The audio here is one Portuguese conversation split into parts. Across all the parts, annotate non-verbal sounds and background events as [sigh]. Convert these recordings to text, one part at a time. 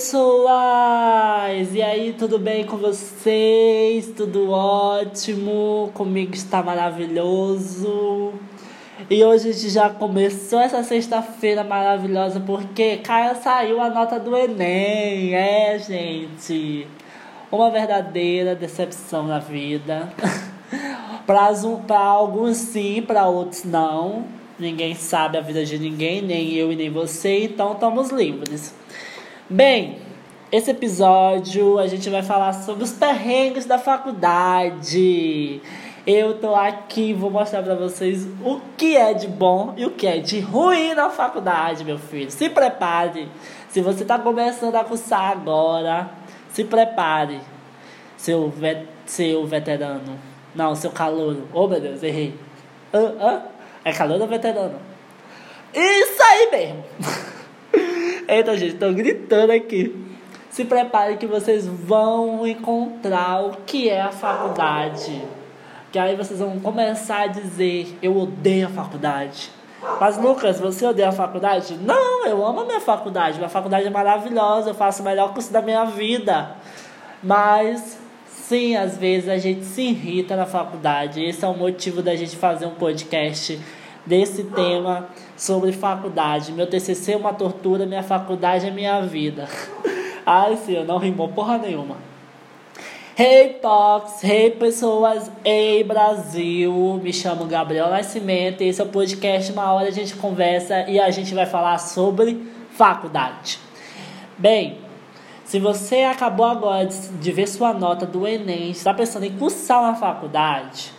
pessoas! E aí, tudo bem com vocês? Tudo ótimo? Comigo está maravilhoso. E hoje a gente já começou essa sexta-feira maravilhosa porque cara saiu a nota do Enem. É, gente. Uma verdadeira decepção na vida. [laughs] para alguns sim, para outros não. Ninguém sabe a vida de ninguém, nem eu e nem você, então estamos livres. Bem, esse episódio a gente vai falar sobre os perrengues da faculdade. Eu tô aqui, vou mostrar para vocês o que é de bom e o que é de ruim na faculdade, meu filho. Se prepare. Se você tá começando a cursar agora, se prepare. Seu, vet, seu veterano. Não, seu calouro. Oh, meu Deus, errei. Ah, ah, é calor ou veterano? Isso aí mesmo. [laughs] Eita, gente, tô gritando aqui. Se prepare que vocês vão encontrar o que é a faculdade. Que aí vocês vão começar a dizer: Eu odeio a faculdade. Mas, Lucas, você odeia a faculdade? Não, eu amo a minha faculdade. Minha faculdade é maravilhosa. Eu faço o melhor curso da minha vida. Mas, sim, às vezes a gente se irrita na faculdade. Esse é o motivo da gente fazer um podcast desse tema sobre faculdade. Meu TCC é uma tortura, minha faculdade é minha vida. [laughs] Ai, senhor, não rimou porra nenhuma. Hey Tox, hey pessoas, hey Brasil, me chamo Gabriel Nascimento, esse é o podcast Uma Hora a gente conversa e a gente vai falar sobre faculdade. Bem, se você acabou agora de ver sua nota do Enem, está pensando em cursar uma faculdade,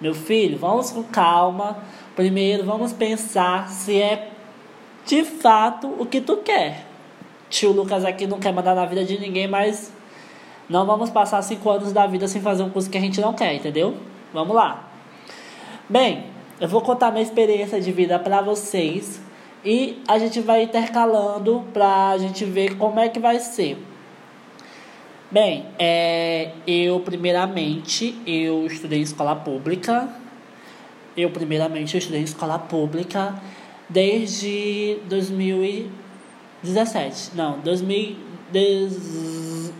meu filho, vamos com calma, Primeiro, vamos pensar se é de fato o que tu quer. Tio Lucas aqui não quer mandar na vida de ninguém, mas não vamos passar cinco anos da vida sem fazer um curso que a gente não quer, entendeu? Vamos lá. Bem, eu vou contar minha experiência de vida para vocês e a gente vai intercalando para a gente ver como é que vai ser. Bem, é, eu primeiramente eu estudei em escola pública, eu, primeiramente, eu estudei em escola pública desde 2017. Não, 2000, desde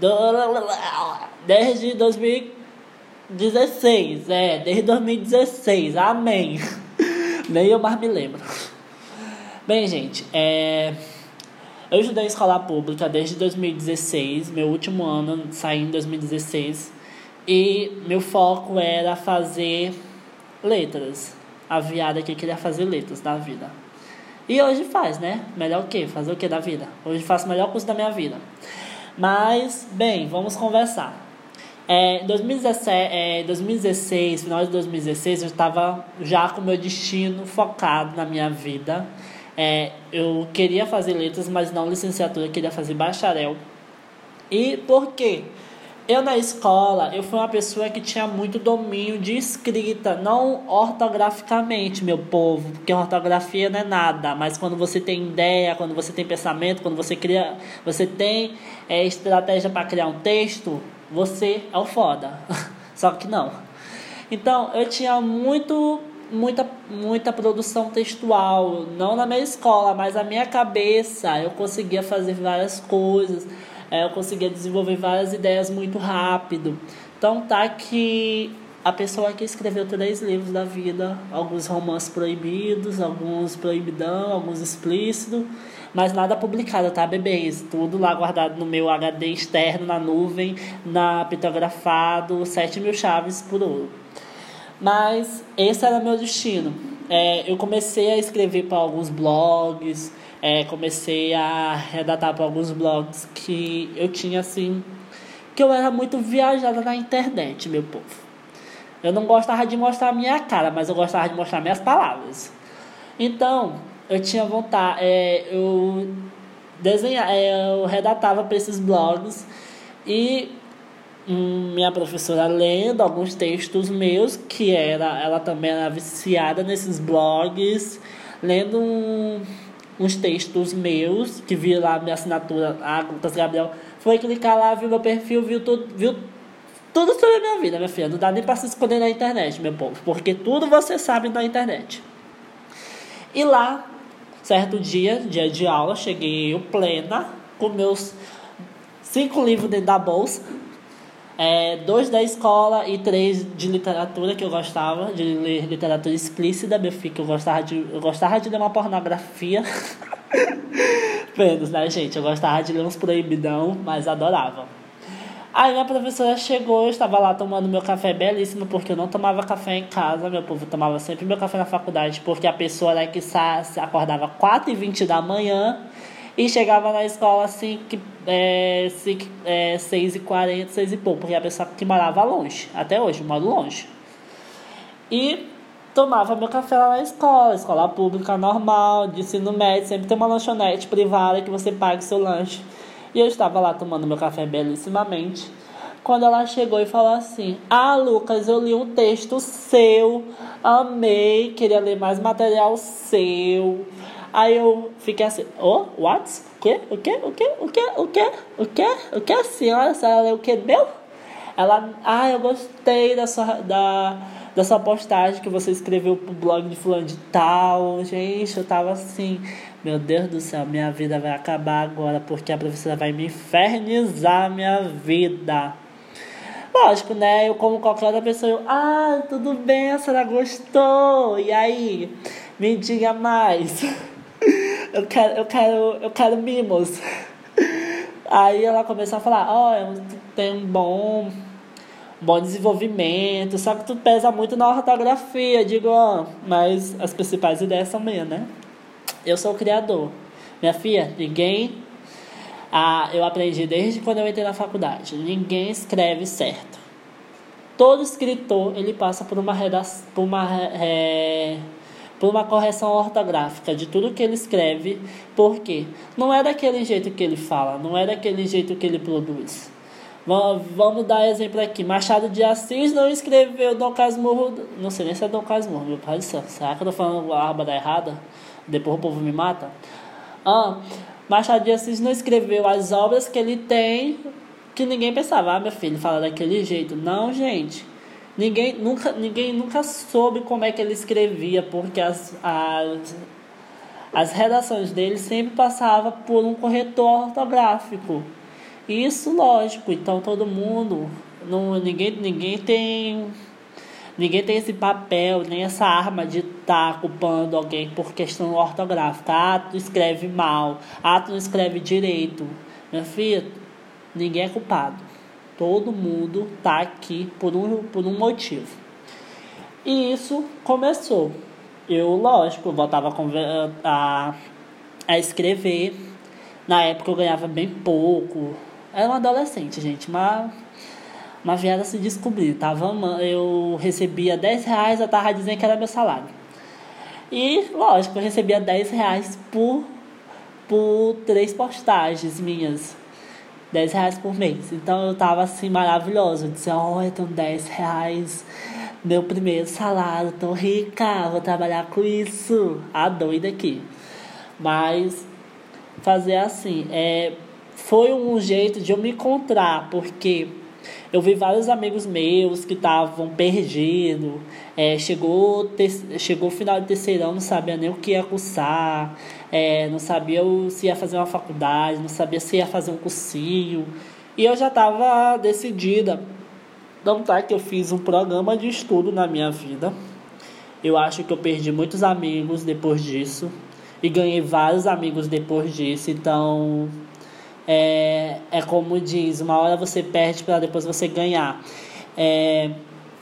2016. É, desde 2016. Amém. [laughs] Nem eu mais me lembro. Bem, gente, é. Eu estudei em escola pública desde 2016, meu último ano saí em 2016, e meu foco era fazer letras. A viada que queria fazer letras da vida. E hoje faz, né? Melhor o quê? Fazer o que da vida? Hoje faço o melhor curso da minha vida. Mas, bem, vamos conversar. É, 2017, é, 2016, final de 2016, eu estava já com meu destino focado na minha vida. É, eu queria fazer letras, mas não licenciatura, queria fazer bacharel. E por quê? Eu na escola, eu fui uma pessoa que tinha muito domínio de escrita, não ortograficamente, meu povo, porque ortografia não é nada, mas quando você tem ideia, quando você tem pensamento, quando você cria, você tem é, estratégia para criar um texto, você é o foda. [laughs] Só que não. Então, eu tinha muito muita muita produção textual, não na minha escola, mas na minha cabeça, eu conseguia fazer várias coisas é, eu conseguia desenvolver várias ideias muito rápido. Então tá que a pessoa que escreveu três livros da vida, alguns romances proibidos, alguns proibidão, alguns explícitos, mas nada publicado, tá, bebês? Tudo lá guardado no meu HD externo, na nuvem, na pitografado, 7 mil chaves por ouro. Mas esse era meu destino. É, eu comecei a escrever para alguns blogs, é, comecei a redatar para alguns blogs que eu tinha assim. que eu era muito viajada na internet, meu povo. Eu não gostava de mostrar a minha cara, mas eu gostava de mostrar minhas palavras. Então, eu tinha vontade. É, eu desenhar, é, eu redatava para esses blogs e minha professora lendo alguns textos meus, que era, ela também era viciada nesses blogs, lendo um uns textos meus, que vi lá minha assinatura, a Lucas Gabriel, foi clicar lá, viu meu perfil, viu tudo, viu tudo sobre a minha vida, minha filha. Não dá nem para se esconder na internet, meu povo, porque tudo você sabe na internet. E lá, certo dia, dia de aula, cheguei eu plena, com meus cinco livros dentro da bolsa. É, dois da escola e três de literatura que eu gostava, de ler literatura explícita, meu filho, que eu gostava de, eu gostava de ler uma pornografia. [laughs] Menos, né, gente? Eu gostava de ler uns proibidão, mas adorava. Aí minha professora chegou, eu estava lá tomando meu café belíssimo, porque eu não tomava café em casa, meu povo tomava sempre meu café na faculdade, porque a pessoa era que acordava 4h20 da manhã e chegava na escola assim, que, é, é, 6h40, 6 e pouco, porque a pessoa que morava longe, até hoje, moro longe. E tomava meu café lá na escola, escola pública normal, de ensino médio, sempre tem uma lanchonete privada que você paga o seu lanche. E eu estava lá tomando meu café belíssimamente. Quando ela chegou e falou assim: Ah, Lucas, eu li um texto seu, amei, queria ler mais material seu. Aí eu fiquei assim: Oh, what? O quê? O quê? O quê? O quê? O quê? O quê? O quê? A senhora, a senhora leu o quê? Meu? Ela, ah, eu gostei da sua, da, da sua postagem que você escreveu pro blog de fulano de tal. Gente, eu tava assim, meu Deus do céu, minha vida vai acabar agora porque a professora vai me infernizar minha vida. Lógico, né? Eu, como qualquer outra pessoa, eu, ah, tudo bem, a senhora gostou. E aí, me diga mais. [laughs] [laughs] eu quero, eu quero, eu quero mimos. Aí ela começou a falar, ó, oh, tem um bom, bom desenvolvimento, só que tu pesa muito na ortografia. Digo, ó, oh, mas as principais ideias são minhas, né? Eu sou o criador. Minha filha, ninguém. Ah, eu aprendi desde quando eu entrei na faculdade. Ninguém escreve certo. Todo escritor ele passa por uma redação, por uma é, por uma correção ortográfica de tudo que ele escreve, porque não é daquele jeito que ele fala, não é daquele jeito que ele produz. Vamos dar exemplo aqui. Machado de Assis não escreveu Dom Casmurro. Não sei nem se é Dom Casmurro, meu pai do céu. Será que eu tô falando a da errada? depois o povo me mata. Ah, Machado de Assis não escreveu as obras que ele tem que ninguém pensava, ah, meu filho fala daquele jeito. Não, gente. Ninguém nunca, ninguém nunca soube como é que ele escrevia, porque as, as, as redações dele sempre passavam por um corretor ortográfico. Isso, lógico. Então, todo mundo, não, ninguém, ninguém tem Ninguém tem esse papel, nem essa arma de estar tá culpando alguém por questão ortográfica. Ah, tu escreve mal. Ah, tu não escreve direito. Minha filha, ninguém é culpado. Todo mundo tá aqui por um, por um motivo. E isso começou. Eu, lógico, voltava a, a, a escrever. Na época eu ganhava bem pouco. Era um adolescente, gente, mas uma viada se descobrir. Tava, eu recebia 10 reais, eu tava dizendo que era meu salário. E, lógico, eu recebia 10 reais por, por três postagens minhas. 10 reais por mês. Então eu tava assim maravilhoso. Eu disse, olha, então 10 reais, meu primeiro salário, tô rica, vou trabalhar com isso. A doida aqui. Mas fazer assim, é, foi um jeito de eu me encontrar, porque eu vi vários amigos meus que estavam perdidos. É, chegou, te, chegou final de terceirão, não sabia nem o que ia cursar, é, não sabia se ia fazer uma faculdade, não sabia se ia fazer um cursinho. E eu já estava decidida. Não tá que eu fiz um programa de estudo na minha vida. Eu acho que eu perdi muitos amigos depois disso. E ganhei vários amigos depois disso. Então, é, é como diz, uma hora você perde para depois você ganhar. É,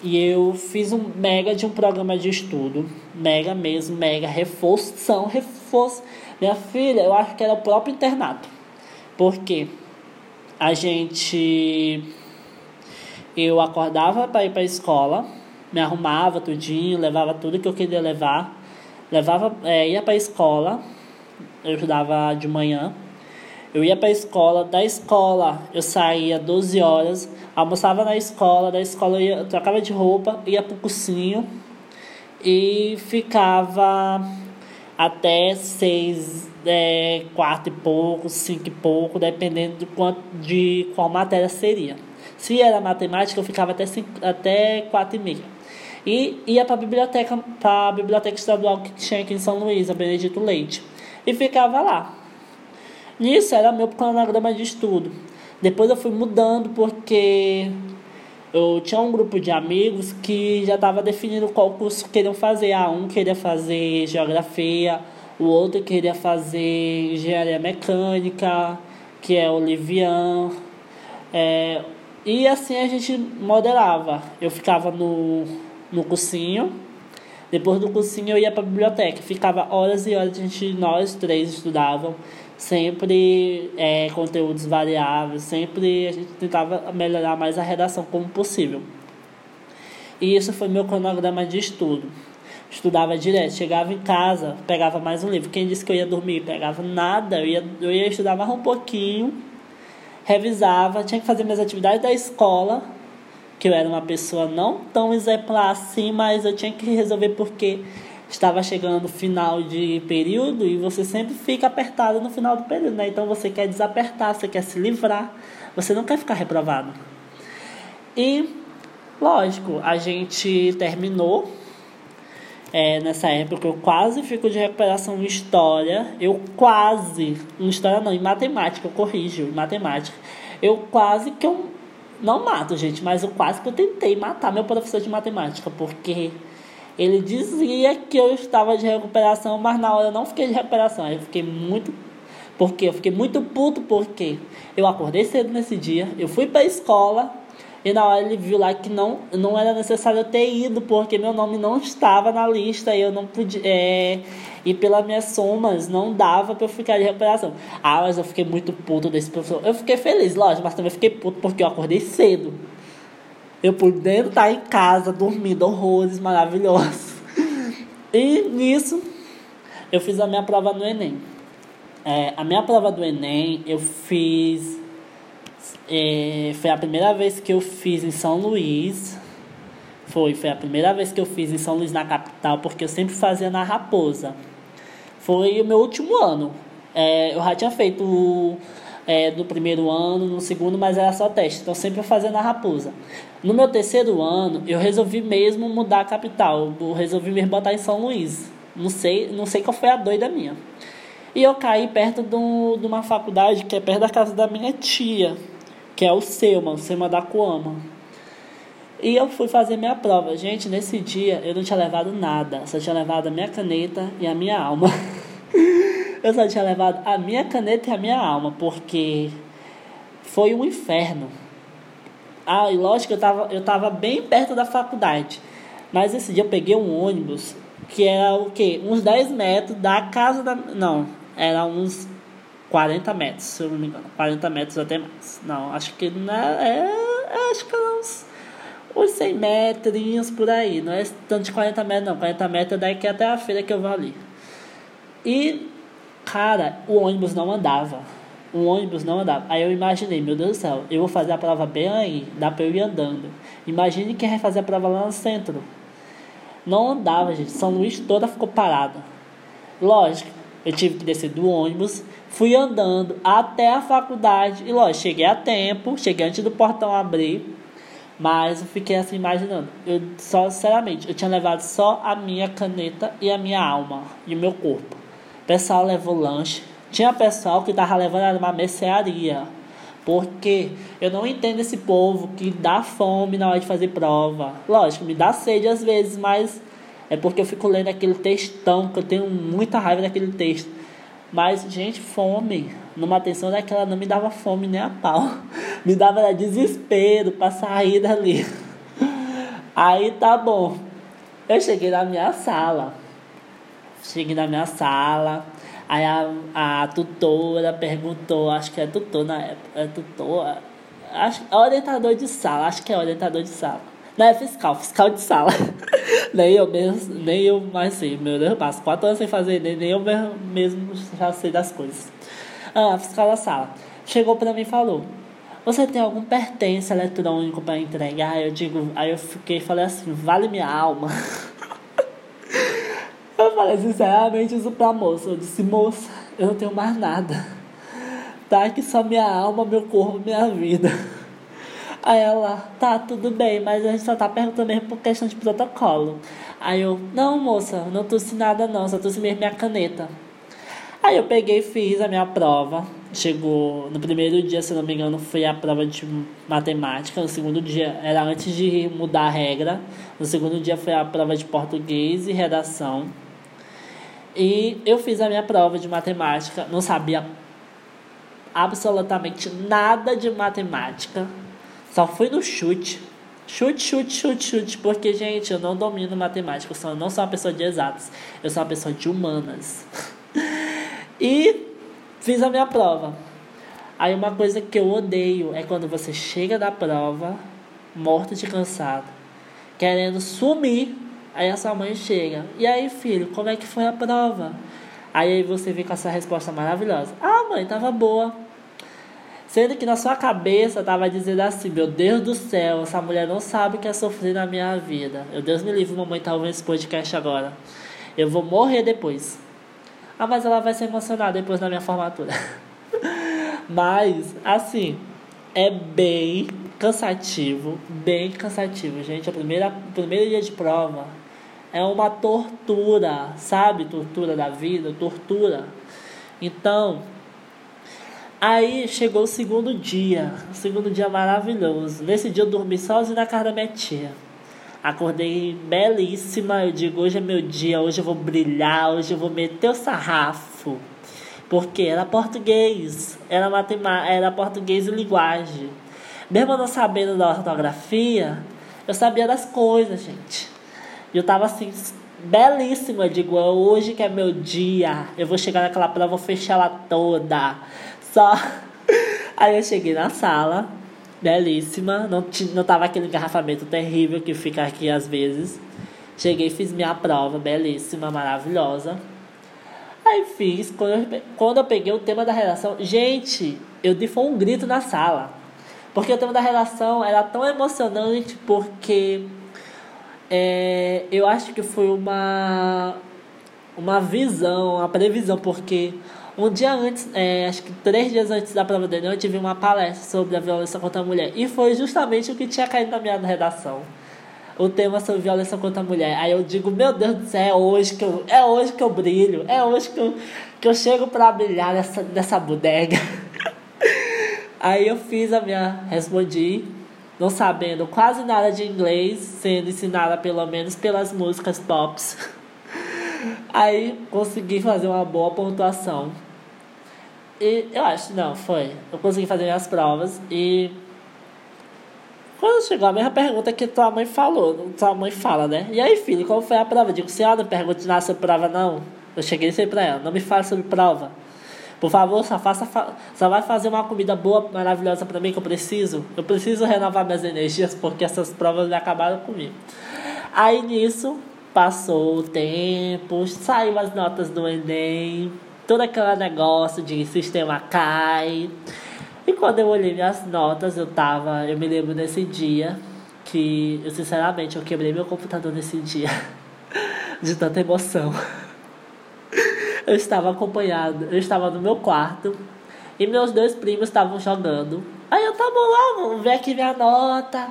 e eu fiz um mega de um programa de estudo, mega mesmo, mega reforço, reforço. Minha filha, eu acho que era o próprio internato. Porque a gente eu acordava para ir para a escola, me arrumava tudinho, levava tudo que eu queria levar, levava, é, ia para a escola, eu estudava de manhã, eu ia para a escola, da escola eu saía 12 horas, almoçava na escola, da escola eu ia, trocava de roupa, ia para o cursinho e ficava até seis, é, quatro e pouco, cinco e pouco, dependendo de, quanto, de qual matéria seria. Se era matemática, eu ficava até, cinco, até quatro e meia. E ia para a biblioteca, para a biblioteca estadual que tinha aqui em São Luís, a Benedito Leite. E ficava lá. Nisso era meu cronograma de estudo. Depois eu fui mudando porque eu tinha um grupo de amigos que já estava definindo qual curso queriam fazer. Ah, um queria fazer geografia, o outro queria fazer engenharia mecânica, que é o Livian. É, e assim a gente modelava. Eu ficava no, no cursinho. Depois do cursinho eu ia para a biblioteca. Ficava horas e horas, a gente, nós três estudavam. Sempre é, conteúdos variáveis. Sempre a gente tentava melhorar mais a redação como possível. E isso foi meu cronograma de estudo. Estudava direto, chegava em casa, pegava mais um livro. Quem disse que eu ia dormir? Pegava nada, eu ia, eu ia estudar mais um pouquinho revisava, tinha que fazer minhas atividades da escola, que eu era uma pessoa não tão exemplar assim, mas eu tinha que resolver porque estava chegando final de período e você sempre fica apertado no final do período, né? Então você quer desapertar, você quer se livrar, você não quer ficar reprovado. E, lógico, a gente terminou é, nessa época eu quase fico de recuperação em história. Eu quase, em história não, em matemática, eu corrijo, em matemática. Eu quase que eu não mato, gente, mas eu quase que eu tentei matar meu professor de matemática, porque ele dizia que eu estava de recuperação, mas na hora eu não fiquei de recuperação. Eu fiquei muito porque eu fiquei muito puto porque eu acordei cedo nesse dia, eu fui para a escola, e na hora ele viu lá que não, não era necessário eu ter ido, porque meu nome não estava na lista e eu não podia. É, e pelas minhas somas não dava para eu ficar de recuperação. Ah, mas eu fiquei muito puto desse professor. Eu fiquei feliz, lógico, mas também fiquei puto porque eu acordei cedo. Eu podendo estar em casa, dormindo horrores maravilhosos. E nisso, eu fiz a minha prova no Enem. É, a minha prova do Enem eu fiz é, foi a primeira vez que eu fiz em São Luís. Foi, foi a primeira vez que eu fiz em São Luís, na capital, porque eu sempre fazia na Raposa. Foi o meu último ano. É, eu já tinha feito é, do primeiro ano, no segundo, mas era só teste. Então sempre fazia na Raposa. No meu terceiro ano, eu resolvi mesmo mudar a capital. Eu resolvi me botar em São Luís. Não sei, não sei qual foi a doida minha. E eu caí perto de uma faculdade que é perto da casa da minha tia que é o Selma, o Selma da Coama. E eu fui fazer minha prova. Gente, nesse dia eu não tinha levado nada. Só tinha levado a minha caneta e a minha alma. [laughs] [laughs] eu só tinha levado a minha caneta e a minha alma, porque foi um inferno. Ah, e lógico que eu tava, eu tava bem perto da faculdade. Mas esse dia eu peguei um ônibus que era o quê? Uns 10 metros da casa da. Não, era uns 40 metros, se eu não me engano. 40 metros até mais. Não, acho que não é. é acho que é uns, uns 100 metrinhos por aí. Não é tanto de 40 metros, não. 40 metros é daqui até a feira que eu vou ali. E, cara, o ônibus não andava. O ônibus não andava. Aí eu imaginei, meu Deus do céu, eu vou fazer a prova bem aí, dá pra eu ir andando. Imagine quem vai fazer a prova lá no centro. Não andava, gente. São Luís toda ficou parada. Lógico, eu tive que descer do ônibus, fui andando até a faculdade e lógico, cheguei a tempo, cheguei antes do portão abrir, mas eu fiquei assim imaginando. Eu só sinceramente, eu tinha levado só a minha caneta e a minha alma e o meu corpo. O pessoal levou lanche. Tinha pessoal que tava levando uma mercearia. Porque eu não entendo esse povo que dá fome na hora de fazer prova. Lógico, me dá sede às vezes, mas é porque eu fico lendo aquele textão, que eu tenho muita raiva daquele texto. Mas, gente, fome. Numa atenção daquela não me dava fome nem a pau. [laughs] Me dava desespero pra sair dali. [laughs] Aí tá bom. Eu cheguei na minha sala. Cheguei na minha sala. Aí a, a tutora perguntou, acho que é tutor na época, é tutor, acho, é orientador de sala, acho que é orientador de sala. Não, é fiscal, fiscal de sala. [laughs] nem eu mesmo, nem eu mais sei. Meu Deus, eu passo quatro anos sem fazer, nem, nem eu mesmo já sei das coisas. Ah, fiscal da sala. Chegou pra mim e falou: Você tem algum pertence eletrônico para entregar? Eu digo, aí eu fiquei falei assim: Vale minha alma. [laughs] eu falei sinceramente isso pra moça. Eu disse: Moça, eu não tenho mais nada. Tá aqui só minha alma, meu corpo, minha vida. Aí ela, tá, tudo bem, mas a gente só tá perguntando mesmo por questão de protocolo. Aí eu, não, moça, não trouxe nada não, só trouxe mesmo minha caneta. Aí eu peguei e fiz a minha prova. Chegou no primeiro dia, se não me engano, foi a prova de matemática. No segundo dia era antes de mudar a regra. No segundo dia foi a prova de português e redação. E eu fiz a minha prova de matemática, não sabia absolutamente nada de matemática. Só fui no chute. Chute, chute, chute, chute. Porque, gente, eu não domino matemática. Eu sou, não sou uma pessoa de exatas. Eu sou uma pessoa de humanas. [laughs] e fiz a minha prova. Aí uma coisa que eu odeio é quando você chega da prova, morto de cansado, querendo sumir. Aí a sua mãe chega. E aí, filho, como é que foi a prova? Aí você vem com essa resposta maravilhosa. Ah, mãe, tava boa. Sendo que na sua cabeça tava dizendo assim, meu Deus do céu, essa mulher não sabe o que é sofrer na minha vida. Meu Deus me livre, mamãe tá ouvindo esse podcast agora. Eu vou morrer depois. Ah, mas ela vai se emocionar depois da minha formatura. [laughs] mas, assim, é bem cansativo, bem cansativo, gente. O primeiro dia de prova é uma tortura, sabe? Tortura da vida, tortura. Então, Aí chegou o segundo dia, o segundo dia maravilhoso. Nesse dia eu dormi sozinho na casa da minha tia. Acordei belíssima, eu digo, hoje é meu dia, hoje eu vou brilhar, hoje eu vou meter o sarrafo. Porque era português, era matemática, era português e linguagem. Mesmo não sabendo da ortografia, eu sabia das coisas, gente. E eu tava assim, belíssima, eu digo, hoje que é meu dia, eu vou chegar naquela prova, vou fechar ela toda só. [laughs] Aí eu cheguei na sala, belíssima. Não, não tava aquele engarrafamento terrível que fica aqui às vezes. Cheguei, fiz minha prova, belíssima, maravilhosa. Aí fiz, quando eu, quando eu peguei o tema da redação, gente, eu dei foi um grito na sala. Porque o tema da redação era tão emocionante porque é, eu acho que foi uma, uma visão, uma previsão, porque um dia antes, é, acho que três dias antes da prova do Enem, eu tive uma palestra sobre a violência contra a mulher. E foi justamente o que tinha caído na minha redação. O tema sobre violência contra a mulher. Aí eu digo, meu Deus do céu, é hoje que eu, é hoje que eu brilho. É hoje que eu, que eu chego para brilhar nessa, nessa bodega. [laughs] Aí eu fiz a minha, respondi, não sabendo quase nada de inglês, sendo ensinada pelo menos pelas músicas pops. [laughs] Aí consegui fazer uma boa pontuação. E eu acho, não, foi. Eu consegui fazer minhas provas e. Quando chegou a mesma pergunta que tua mãe falou, tua mãe fala, né? E aí, filho, como foi a prova? Eu digo, senhora, não pergunte nada sobre prova, não. Eu cheguei e pra ela, não me fale sobre prova. Por favor, só, faça, só vai fazer uma comida boa, maravilhosa para mim que eu preciso. Eu preciso renovar minhas energias porque essas provas acabaram comigo. Aí nisso, Passou o tempo, saiu as notas do Enem, todo aquele negócio de sistema cai. E quando eu olhei minhas notas, eu tava. Eu me lembro desse dia que eu sinceramente eu quebrei meu computador nesse dia. [laughs] De tanta emoção. Eu estava acompanhado, eu estava no meu quarto e meus dois primos estavam jogando. Aí eu tava lá, vamos ver aqui minha nota.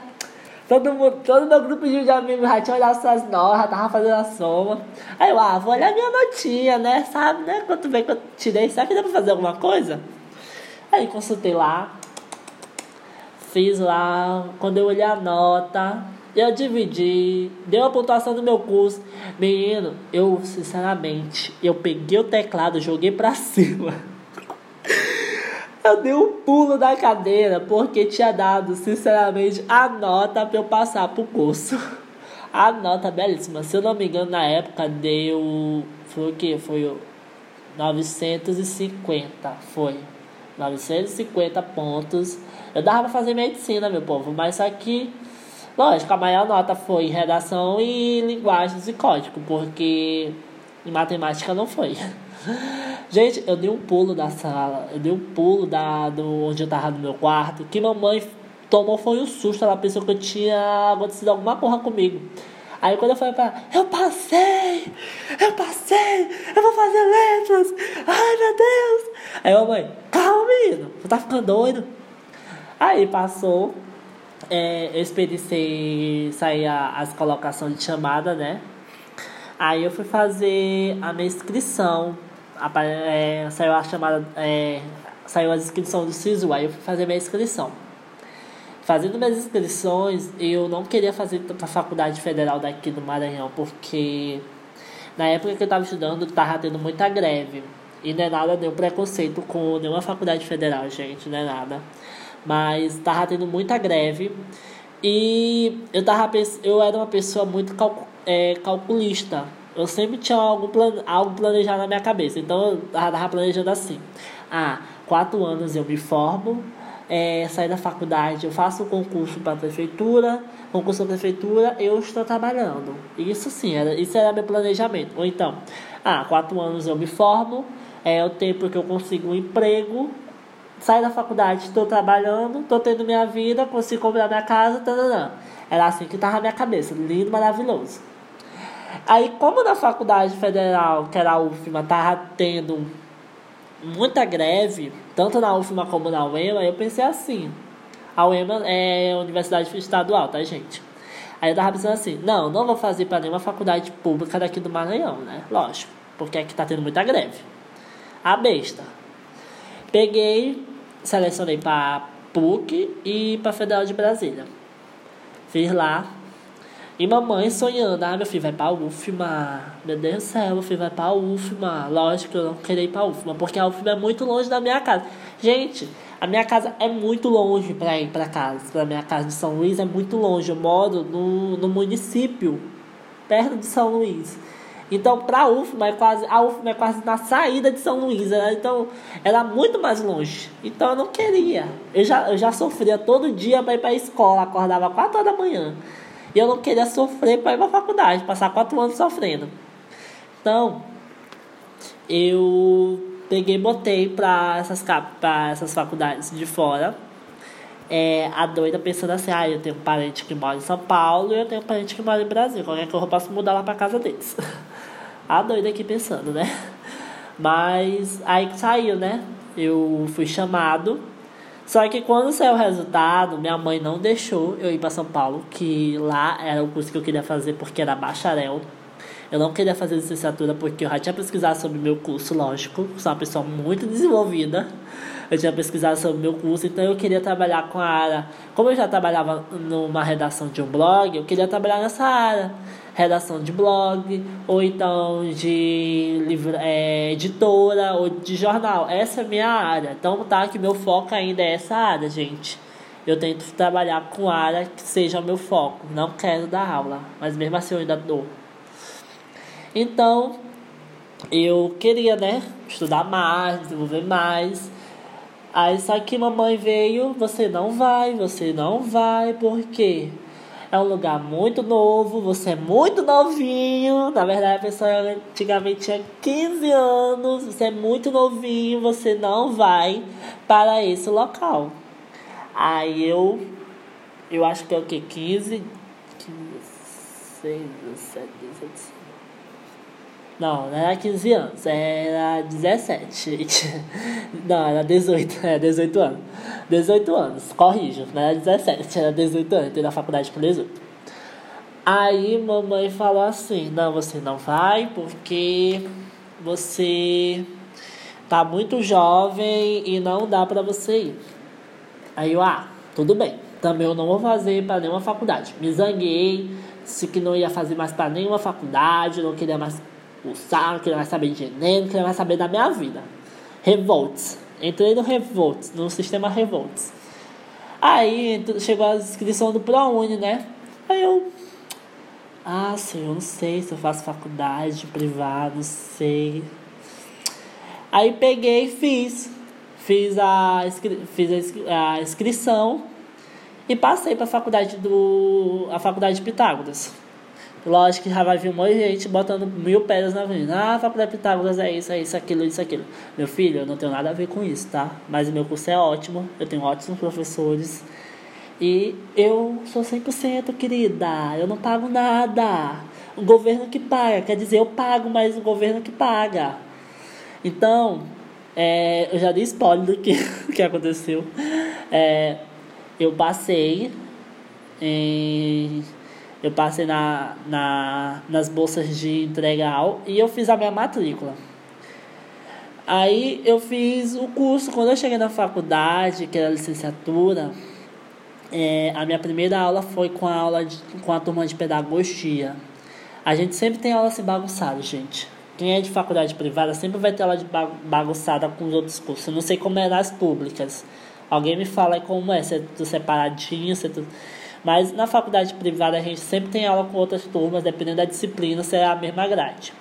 Todo mundo, todo meu grupo de amigos já tinha olhado suas notas, tava fazendo a soma. Aí eu, ah, vou olhar minha notinha, né? Sabe, né? Quanto bem que eu tirei, será que dá pra fazer alguma coisa? Aí consultei lá, fiz lá, quando eu olhei a nota, eu dividi, deu a pontuação do meu curso. Menino, eu, sinceramente, eu peguei o teclado, joguei pra [laughs] cima. Eu dei um pulo da cadeira porque tinha dado, sinceramente, a nota para eu passar pro curso. A nota belíssima. Se eu não me engano, na época deu. Foi o que? Foi 950. Foi. 950 pontos. Eu dava pra fazer medicina, meu povo, mas que. Lógico, a maior nota foi redação e linguagens e código, porque em matemática não foi. [laughs] Gente, eu dei um pulo da sala, eu dei um pulo da, do onde eu tava no meu quarto, que mamãe tomou foi um susto, ela pensou que eu tinha acontecido alguma porra comigo. Aí quando eu falei pra ela, eu passei, eu passei, eu vou fazer letras, ai meu Deus. Aí mamãe, calma menino, você tá ficando doido? Aí passou, é, eu esperei sair as colocações de chamada, né? Aí eu fui fazer a minha inscrição é, saiu a chamada. É, saiu as inscrições do SISU, aí eu fui fazer minha inscrição. Fazendo minhas inscrições, eu não queria fazer para a faculdade federal daqui do Maranhão, porque na época que eu estava estudando, estava tendo muita greve. E não é nada, nenhum preconceito com nenhuma faculdade federal, gente, não é nada. Mas estava tendo muita greve. E eu, tava, eu era uma pessoa muito é, calculista. Eu sempre tinha algo, plan, algo planejado na minha cabeça. Então eu estava planejando assim. Ah, quatro anos eu me formo, é, da faculdade, eu faço um concurso para a prefeitura, concurso para a prefeitura, eu estou trabalhando. Isso sim, era, isso era meu planejamento. Ou então, ah, quatro anos eu me formo, é o tempo que eu consigo um emprego, saio da faculdade, estou trabalhando, estou tendo minha vida, consigo comprar minha casa, tarará. Era assim que estava na minha cabeça, lindo, maravilhoso. Aí, como na faculdade federal, que era a UFMA, estava tendo muita greve, tanto na UFMA como na UEMA, eu pensei assim. A UEMA é a Universidade Estadual, tá, gente? Aí eu tava pensando assim, não, não vou fazer para nenhuma faculdade pública daqui do Maranhão, né? Lógico, porque aqui tá tendo muita greve. A besta. Peguei, selecionei para PUC e para Federal de Brasília. Fiz lá, e mamãe sonhando, ah, meu filho vai pra UFMA. Meu Deus do céu, meu filho vai pra UFMA. Lógico que eu não queria ir pra UFMA, porque a UFMA é muito longe da minha casa. Gente, a minha casa é muito longe pra ir pra casa. Pra minha casa de São Luís é muito longe. Eu moro no, no município, perto de São Luís. Então, para a UFMA é quase, a UFMA é quase na saída de São Luís, né? então era muito mais longe. Então eu não queria. Eu já, eu já sofria todo dia para ir para a escola, acordava 4 horas da manhã. E eu não queria sofrer para ir para a faculdade, passar quatro anos sofrendo. Então, eu peguei botei para essas, essas faculdades de fora. É, a doida pensando assim, ah, eu tenho um parente que mora em São Paulo e eu tenho um parente que mora em Brasil. Qualquer coisa eu posso mudar lá para casa deles. [laughs] a doida aqui pensando, né? Mas aí que saiu, né? Eu fui chamado só que quando saiu o resultado, minha mãe não deixou eu ir para São Paulo, que lá era o curso que eu queria fazer porque era bacharel. Eu não queria fazer licenciatura porque eu já tinha pesquisado sobre meu curso, lógico. Sou uma pessoa muito desenvolvida. Eu tinha pesquisado sobre meu curso, então eu queria trabalhar com a área. Como eu já trabalhava numa redação de um blog, eu queria trabalhar nessa área redação de blog, ou então de livro, é, editora, ou de jornal. Essa é a minha área. Então tá que meu foco ainda é essa área, gente. Eu tento trabalhar com área que seja o meu foco. Não quero dar aula, mas mesmo assim eu ainda dou. Então, eu queria, né, estudar mais, desenvolver mais. Aí só que mamãe veio, você não vai, você não vai, por quê? É um lugar muito novo, você é muito novinho. Na verdade, a pessoa antigamente tinha 15 anos, você é muito novinho, você não vai para esse local. Aí eu, eu acho que é o que? 15, 15, 16, 17, 18. Não, [laughs] não era 15 anos, era 17, gente. Não, era 18, é 18 anos. 18 anos, corrijo, não era 17, era 18 anos, entrei na faculdade com 18. Aí mamãe falou assim, não, você não vai porque você tá muito jovem e não dá pra você ir. Aí eu, ah, tudo bem, também eu não vou fazer para nenhuma faculdade. Me zanguei, disse que não ia fazer mais para nenhuma faculdade, não queria mais cursar, não queria mais saber de Enem, não queria mais saber da minha vida. Revolts. Entrei no Revolts, no sistema Revolts. Aí chegou a inscrição do ProUni, né? Aí eu. Ah, senhor, não sei se eu faço faculdade privada, não sei. Aí peguei e fiz. Fiz a, fiz a inscrição e passei para a faculdade do a faculdade de Pitágoras. Lógico que já vai vir um monte de gente botando mil pedras na avenida. Ah, faculdade de Pitágoras é isso, é isso, aquilo, isso, aquilo. Meu filho, eu não tenho nada a ver com isso, tá? Mas o meu curso é ótimo, eu tenho ótimos professores. E eu sou 100%, querida. Eu não pago nada. O governo que paga. Quer dizer, eu pago, mas o governo que paga. Então, é, eu já dei spoiler do que, [laughs] que aconteceu. É, eu passei em eu passei na, na, nas bolsas de entrega e eu fiz a minha matrícula. Aí eu fiz o curso, quando eu cheguei na faculdade, que era licenciatura, é, a minha primeira aula foi com a aula de, com a turma de pedagogia. A gente sempre tem aula assim bagunçada, gente. Quem é de faculdade privada sempre vai ter aula de bagunçada com os outros cursos. Eu não sei como é nas públicas. Alguém me fala como é, se é tudo separadinho, se é tudo... Mas na faculdade privada a gente sempre tem aula com outras turmas, dependendo da disciplina, se é a mesma grade.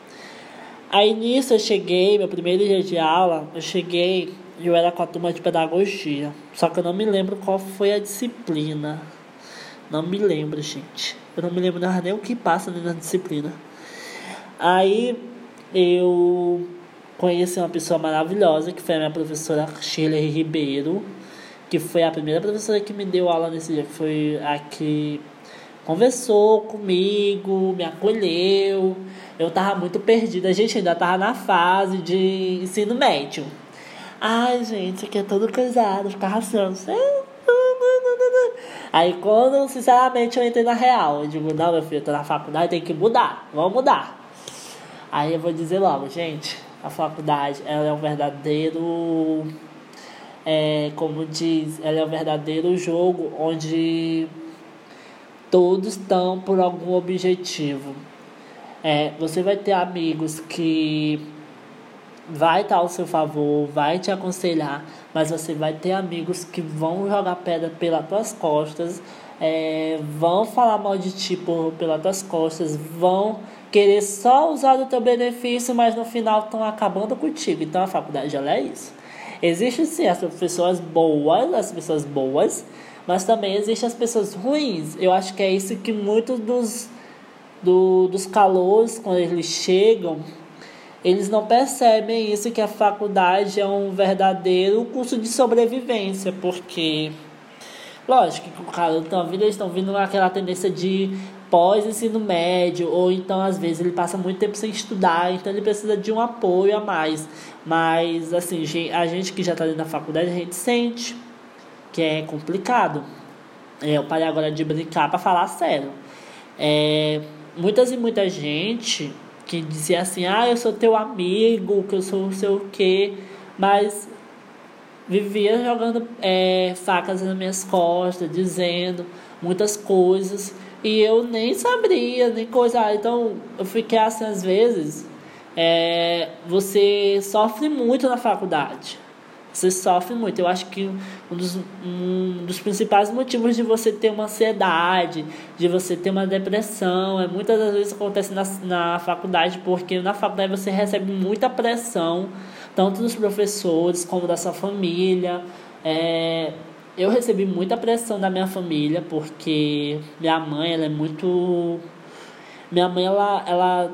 Aí nisso eu cheguei, meu primeiro dia de aula, eu cheguei e eu era com a turma de pedagogia. Só que eu não me lembro qual foi a disciplina. Não me lembro, gente. Eu não me lembro nem o que passa na disciplina. Aí eu conheci uma pessoa maravilhosa, que foi a minha professora Shirley Ribeiro, que foi a primeira professora que me deu aula nesse dia, que foi a que conversou comigo, me acolheu. Eu tava muito perdida, a gente ainda tava na fase de ensino médio. Ai, gente, aqui é todo coisado, ficava assim, Aí quando, sinceramente, eu entrei na real, eu digo, não, meu filho, eu tô na faculdade, tem que mudar, vamos mudar. Aí eu vou dizer logo, gente, a faculdade ela é um verdadeiro. É, como diz, ela é um verdadeiro jogo onde todos estão por algum objetivo. É, você vai ter amigos que vai estar ao seu favor, vai te aconselhar, mas você vai ter amigos que vão jogar pedra pelas tuas costas, é, vão falar mal de ti por, pelas tuas costas, vão querer só usar do teu benefício, mas no final estão acabando contigo. Então a faculdade ela é isso. Existem sim as pessoas boas, as pessoas boas, mas também existem as pessoas ruins. Eu acho que é isso que muitos dos, do, dos calouros, quando eles chegam, eles não percebem isso, que a faculdade é um verdadeiro curso de sobrevivência, porque, lógico, que o cara estão vindo, eles estão vindo naquela tendência de pós-ensino médio, ou então às vezes ele passa muito tempo sem estudar, então ele precisa de um apoio a mais. Mas assim, a gente que já está dentro da faculdade, a gente sente que é complicado. É, eu parei agora de brincar para falar sério. É, muitas e muita gente que dizia assim, ah, eu sou teu amigo, que eu sou não sei o quê, mas vivia jogando é, facas nas minhas costas, dizendo muitas coisas e eu nem sabia, nem coisa. Então eu fiquei assim, às vezes, é, você sofre muito na faculdade. Você sofre muito. Eu acho que um dos, um dos principais motivos de você ter uma ansiedade, de você ter uma depressão, é muitas das vezes acontece na, na faculdade, porque na faculdade você recebe muita pressão, tanto dos professores como da sua família. É, eu recebi muita pressão da minha família, porque minha mãe, ela é muito. Minha mãe, ela, ela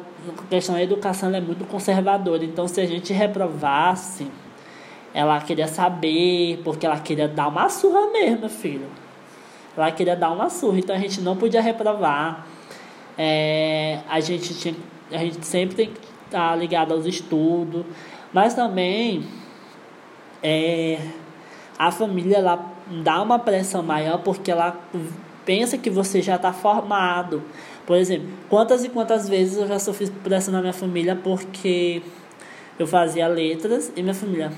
questão da educação, ela é muito conservadora. Então, se a gente reprovasse, ela queria saber, porque ela queria dar uma surra mesmo, filho. Ela queria dar uma surra, então a gente não podia reprovar. É, a, gente tinha, a gente sempre tem que estar ligado aos estudos, mas também é, a família ela dá uma pressão maior porque ela pensa que você já está formado. Por exemplo, quantas e quantas vezes eu já sofri pressão na minha família porque eu fazia letras e minha família.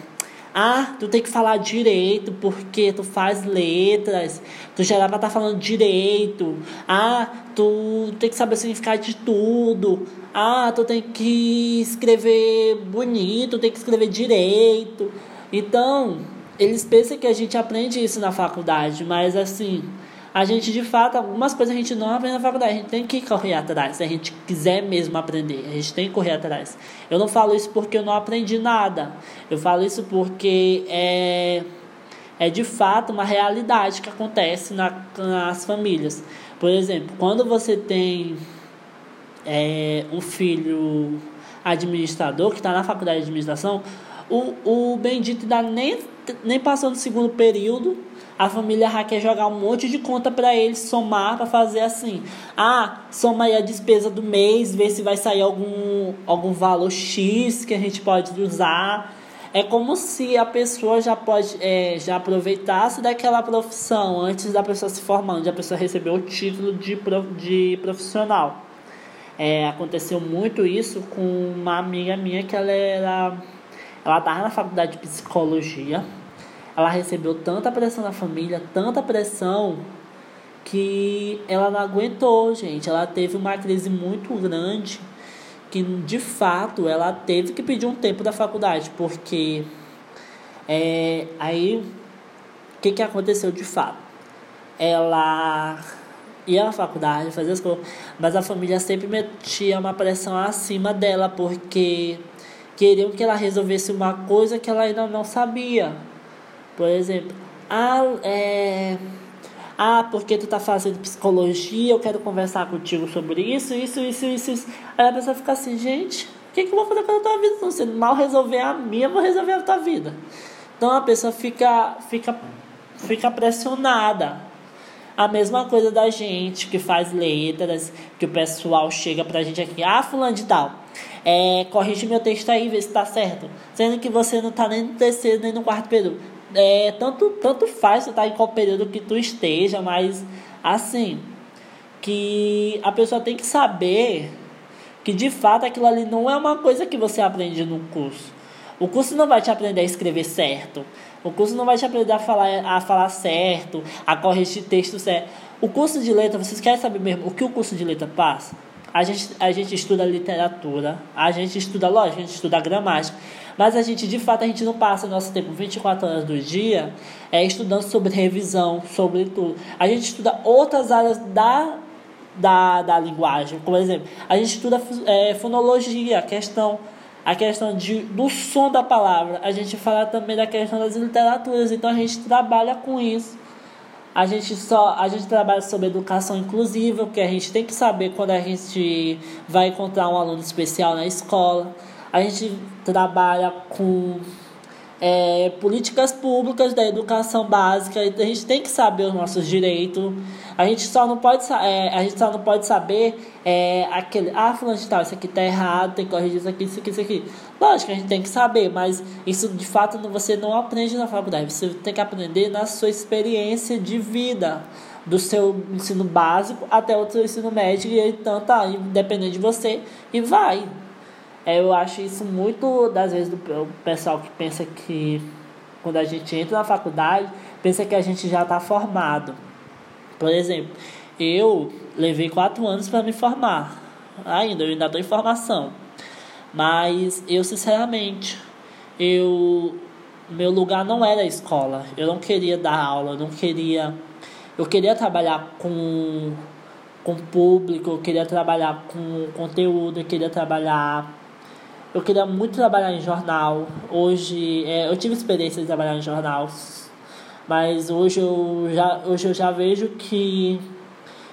Ah, tu tem que falar direito porque tu faz letras. Tu já era pra estar tá falando direito. Ah, tu tem que saber o significado de tudo. Ah, tu tem que escrever bonito, tem que escrever direito. Então, eles pensam que a gente aprende isso na faculdade, mas assim, a gente de fato, algumas coisas a gente não aprende na faculdade, a gente tem que correr atrás, se a gente quiser mesmo aprender, a gente tem que correr atrás. Eu não falo isso porque eu não aprendi nada, eu falo isso porque é, é de fato uma realidade que acontece na, nas famílias. Por exemplo, quando você tem é, um filho administrador que está na faculdade de administração, o, o bendito ainda nem, nem passou no segundo período. A família já quer jogar um monte de conta para ele somar para fazer assim. Ah, soma aí a despesa do mês, ver se vai sair algum, algum valor X que a gente pode usar. É como se a pessoa já pode é, já aproveitasse daquela profissão antes da pessoa se formar, onde a pessoa recebeu o título de, de profissional. É, aconteceu muito isso com uma amiga minha que ela era Ela estava na faculdade de psicologia. Ela recebeu tanta pressão da família, tanta pressão, que ela não aguentou, gente. Ela teve uma crise muito grande que de fato ela teve que pedir um tempo da faculdade, porque é, aí o que, que aconteceu de fato? Ela ia à faculdade, fazia as coisas, mas a família sempre metia uma pressão acima dela, porque queriam que ela resolvesse uma coisa que ela ainda não sabia. Por exemplo, ah, é, ah, porque tu tá fazendo psicologia, eu quero conversar contigo sobre isso, isso, isso, isso. isso. Aí a pessoa fica assim, gente, o que, que eu vou fazer com a tua vida? Não, se mal resolver a minha, eu vou resolver a tua vida. Então a pessoa fica, fica, fica pressionada. A mesma coisa da gente que faz letras, que o pessoal chega pra gente aqui, ah, fulano de tal, é, corrige meu texto aí, vê se tá certo. Sendo que você não tá nem no terceiro, nem no quarto período. É, tanto, tanto faz você tá em qual período que tu esteja, mas assim, que a pessoa tem que saber que de fato aquilo ali não é uma coisa que você aprende no curso. O curso não vai te aprender a escrever certo. O curso não vai te aprender a falar, a falar certo, a corrigir texto certo. O curso de letra, vocês querem saber mesmo o que o curso de letra passa? A gente, a gente estuda literatura, a gente estuda lógica, a gente estuda gramática, mas a gente, de fato, a gente não passa nosso tempo 24 horas do dia é, estudando sobre revisão, sobre tudo. A gente estuda outras áreas da, da, da linguagem, como exemplo, a gente estuda é, fonologia, a questão a questão de, do som da palavra. A gente fala também da questão das literaturas, então a gente trabalha com isso. A gente só a gente trabalha sobre educação inclusiva, porque a gente tem que saber quando a gente vai encontrar um aluno especial na escola. A gente trabalha com é, políticas públicas da educação básica, a gente tem que saber os nossos direitos. A gente só não pode, é, a gente só não pode saber é, aquele, ah, fulano de tal, isso aqui tá errado, tem que corrigir isso aqui, isso aqui, isso aqui. Lógico, a gente tem que saber, mas isso de fato você não aprende na faculdade, você tem que aprender na sua experiência de vida, do seu ensino básico até o seu ensino médio, e então tá, independente de você, e vai. É, eu acho isso muito, das vezes, do pessoal que pensa que quando a gente entra na faculdade, pensa que a gente já está formado. Por exemplo, eu levei quatro anos para me formar. Ainda, eu ainda estou em formação. Mas eu, sinceramente, eu meu lugar não era a escola. Eu não queria dar aula, eu não queria. Eu queria trabalhar com, com público, eu queria trabalhar com conteúdo, eu queria trabalhar eu queria muito trabalhar em jornal. Hoje, é, eu tive experiência de trabalhar em jornal, mas hoje eu já, hoje eu já vejo que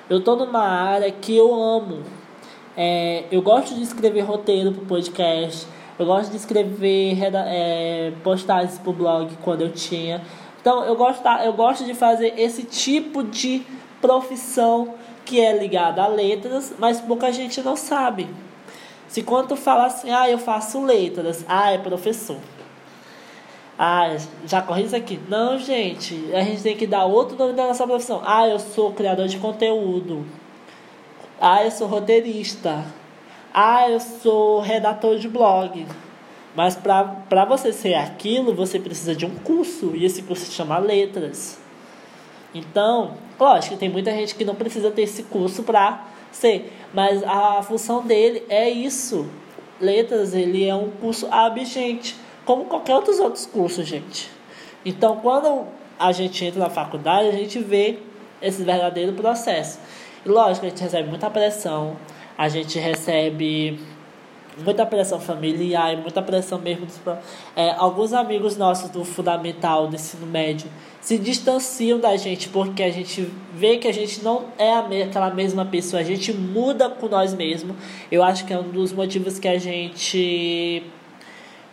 eu tô numa área que eu amo. É, eu gosto de escrever roteiro pro podcast. Eu gosto de escrever é, postagens pro blog quando eu tinha. Então eu gosto, eu gosto de fazer esse tipo de profissão que é ligada a letras, mas pouca gente não sabe. Se quando tu fala assim, ah, eu faço letras, ah, é professor. Ah, já corri isso aqui. Não, gente, a gente tem que dar outro nome da nossa profissão. Ah, eu sou criador de conteúdo. Ah, eu sou roteirista. Ah, eu sou redator de blog. Mas para você ser aquilo, você precisa de um curso. E esse curso se chama Letras. Então, lógico, tem muita gente que não precisa ter esse curso para ser. Mas a função dele é isso. Letras, ele é um curso abigente, como qualquer outros outros cursos, gente. Então, quando a gente entra na faculdade, a gente vê esse verdadeiro processo. E lógico, a gente recebe muita pressão, a gente recebe muita pressão familiar e muita pressão mesmo. Dos, é, alguns amigos nossos do fundamental, do ensino médio, se distanciam da gente porque a gente vê que a gente não é aquela mesma pessoa, a gente muda com nós mesmos. Eu acho que é um dos motivos que a gente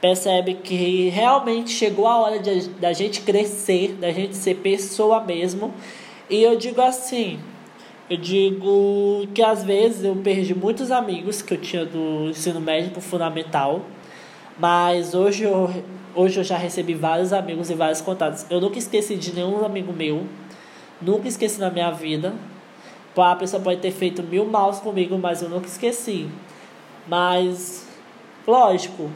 percebe que realmente chegou a hora de, da gente crescer, da gente ser pessoa mesmo. E eu digo assim, eu digo que às vezes eu perdi muitos amigos que eu tinha do ensino médio pro fundamental, mas hoje eu Hoje eu já recebi vários amigos e vários contatos. Eu nunca esqueci de nenhum amigo meu. Nunca esqueci na minha vida. A pessoa pode ter feito mil maus comigo, mas eu nunca esqueci. Mas, lógico,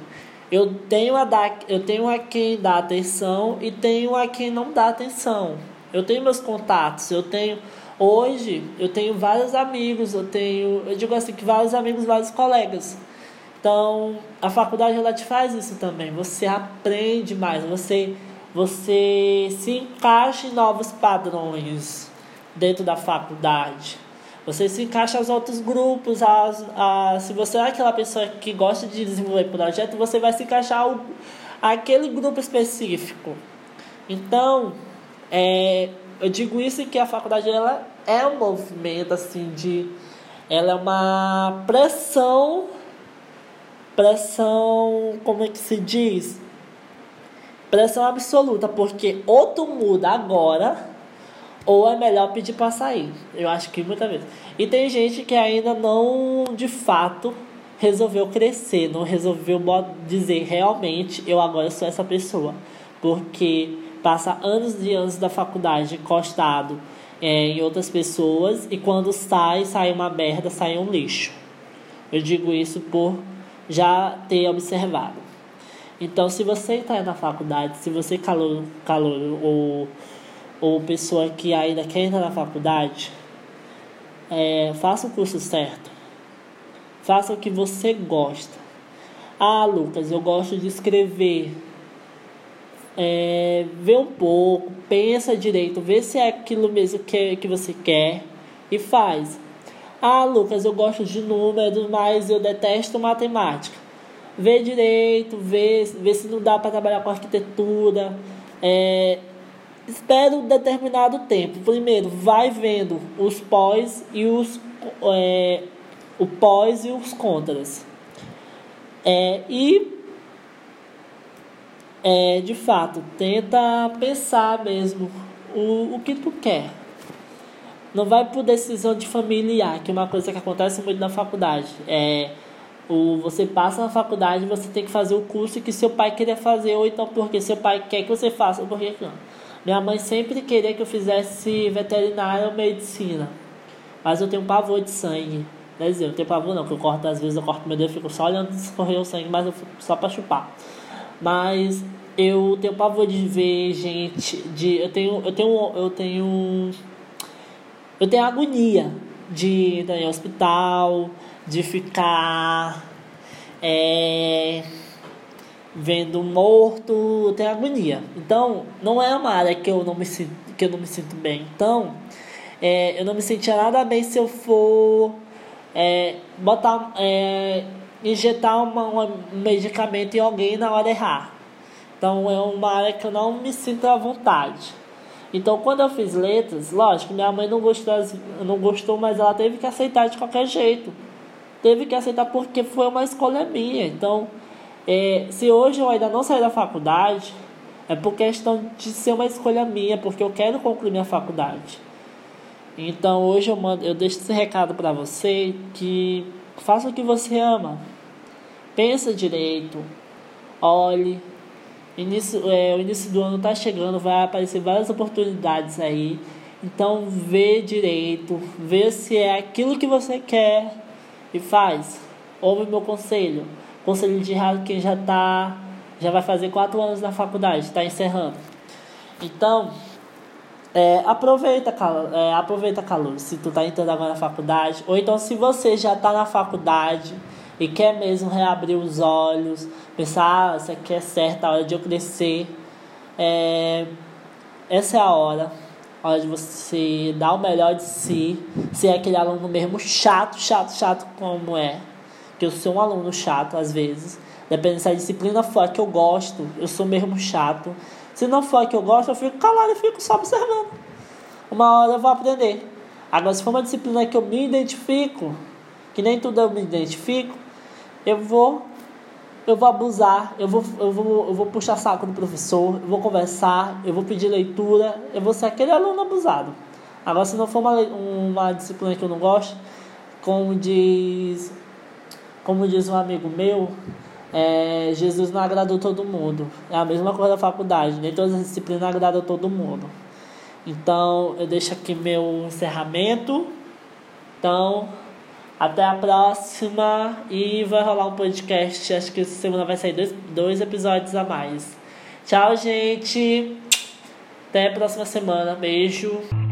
Eu tenho a dar, eu tenho a quem dá atenção e tenho a quem não dá atenção. Eu tenho meus contatos, eu tenho hoje eu tenho vários amigos, eu tenho, eu digo assim que vários amigos, vários colegas. Então, a faculdade ela te faz isso também. Você aprende mais, você você se encaixa em novos padrões dentro da faculdade. Você se encaixa aos outros grupos. As, a, se você é aquela pessoa que gosta de desenvolver projeto, você vai se encaixar ao, àquele grupo específico. Então, é, eu digo isso que a faculdade ela é um movimento assim de. Ela é uma pressão. Pressão. Como é que se diz? Pressão absoluta, porque ou tu muda agora ou é melhor pedir para sair. Eu acho que muitas vezes. E tem gente que ainda não, de fato, resolveu crescer, não resolveu dizer realmente eu agora sou essa pessoa. Porque passa anos e anos da faculdade encostado é, em outras pessoas e quando sai, sai uma merda, sai um lixo. Eu digo isso por já ter observado. Então, se você está na faculdade, se você calor, calor ou ou pessoa que ainda quer entrar na faculdade, é, faça o curso certo. Faça o que você gosta. Ah, Lucas, eu gosto de escrever. É, vê um pouco, pensa direito, vê se é aquilo mesmo que, que você quer e faz. Ah, Lucas, eu gosto de números, mas eu detesto matemática. Vê direito, vê, vê se não dá para trabalhar com arquitetura. É, espera um determinado tempo. Primeiro, vai vendo os pós e os é, o pós e os contras. É, e é, de fato, tenta pensar mesmo o, o que tu quer. Não vai por decisão de familiar, que é uma coisa que acontece muito na faculdade. É, o, você passa na faculdade você tem que fazer o curso que seu pai queria fazer, ou então porque seu pai quer que você faça, ou porque não. Minha mãe sempre queria que eu fizesse veterinária ou medicina. Mas eu tenho pavor de sangue. Quer dizer, eu tenho pavor não, que eu corto, às vezes eu corto meu dedo e fico só olhando escorrer o sangue, mas eu fico só pra chupar. Mas eu tenho pavor de ver gente. De, eu tenho. Eu tenho. Eu tenho. Eu tenho agonia de ir em hospital, de ficar. É, vendo morto, tem agonia. Então, não é uma área que eu não me sinto, que eu não me sinto bem. Então, é, eu não me sentia nada bem se eu for é, botar, é, injetar uma, um medicamento em alguém na hora errar. Então, é uma área que eu não me sinto à vontade. Então, quando eu fiz letras, lógico, minha mãe não gostou, não gostou, mas ela teve que aceitar de qualquer jeito. Teve que aceitar porque foi uma escolha minha. Então, é, se hoje eu ainda não saí da faculdade, é por questão de ser uma escolha minha, porque eu quero concluir minha faculdade. Então hoje eu mando, eu deixo esse recado para você que faça o que você ama. Pensa direito, olhe. Início, é, o início do ano está chegando, vai aparecer várias oportunidades aí. Então vê direito, vê se é aquilo que você quer e faz. Ouve meu conselho. Conselho de quem já tá, já vai fazer quatro anos na faculdade, está encerrando. Então, é, aproveita, é, aproveita calor, se tu tá entrando agora na faculdade, ou então se você já tá na faculdade e quer mesmo reabrir os olhos, pensar, ah, isso aqui é certo, a hora de eu crescer, é, essa é a hora, a hora de você dar o melhor de si, ser aquele aluno mesmo chato, chato, chato como é, que eu sou um aluno chato às vezes. Dependendo se a disciplina for a que eu gosto, eu sou mesmo chato. Se não for a que eu gosto, eu fico calado e fico só observando. Uma hora eu vou aprender. Agora, se for uma disciplina que eu me identifico, que nem tudo eu me identifico, eu vou eu vou abusar, eu vou, eu vou, eu vou puxar saco do professor, eu vou conversar, eu vou pedir leitura, eu vou ser aquele aluno abusado. Agora, se não for uma, uma disciplina que eu não gosto, como diz como diz um amigo meu, é, Jesus não agradou todo mundo. É a mesma coisa da faculdade, nem todas as disciplinas agradam todo mundo. Então, eu deixo aqui meu encerramento. Então, Até a próxima e vai rolar um podcast. Acho que essa semana vai sair dois, dois episódios a mais. Tchau, gente. Até a próxima semana. Beijo.